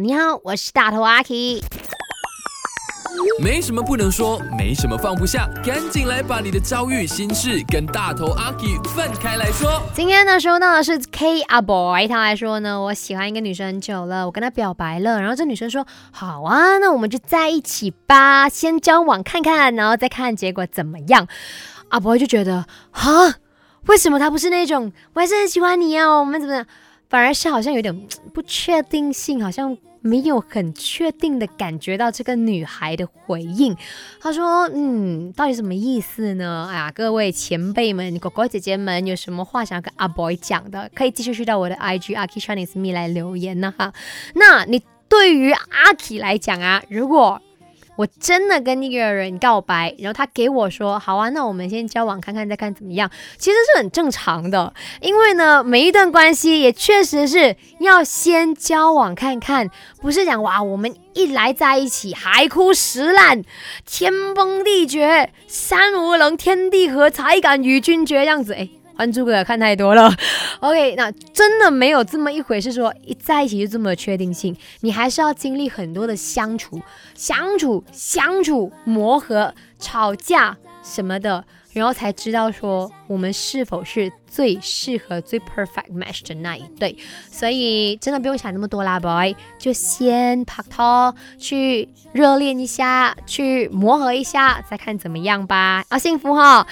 你好，我是大头阿 K。没什么不能说，没什么放不下，赶紧来把你的遭遇、心事跟大头阿 K 分开来说。今天呢，收到的是 K 阿 boy，他来说呢，我喜欢一个女生很久了，我跟她表白了，然后这女生说好啊，那我们就在一起吧，先交往看看，然后再看结果怎么样。阿 boy 就觉得啊，为什么他不是那种我还是很喜欢你啊，我们怎么样？反而是好像有点 不确定性，好像没有很确定的感觉到这个女孩的回应。他说：“嗯，到底什么意思呢？哎呀，各位前辈们、哥哥姐姐们，有什么话想要跟阿 boy 讲的，可以继续去到我的 IG 阿 K Chinese Me 来留言呢哈。那你对于阿 K 来讲啊，如果我真的跟一个人告白，然后他给我说好啊，那我们先交往看看，再看怎么样，其实是很正常的。因为呢，每一段关系也确实是要先交往看看，不是讲哇，我们一来在一起海枯石烂、天崩地绝、山无棱、天地合，才敢与君绝这样子。哎，还珠格格看太多了。OK，那真的没有这么一回事，说一在一起就这么确定性，你还是要经历很多的相处、相处、相处、磨合、吵架什么的，然后才知道说我们是否是最适合、最 perfect match 的那一对。所以真的不用想那么多啦，boy，就先拍拖，去热恋一下，去磨合一下，再看怎么样吧。啊幸福哈！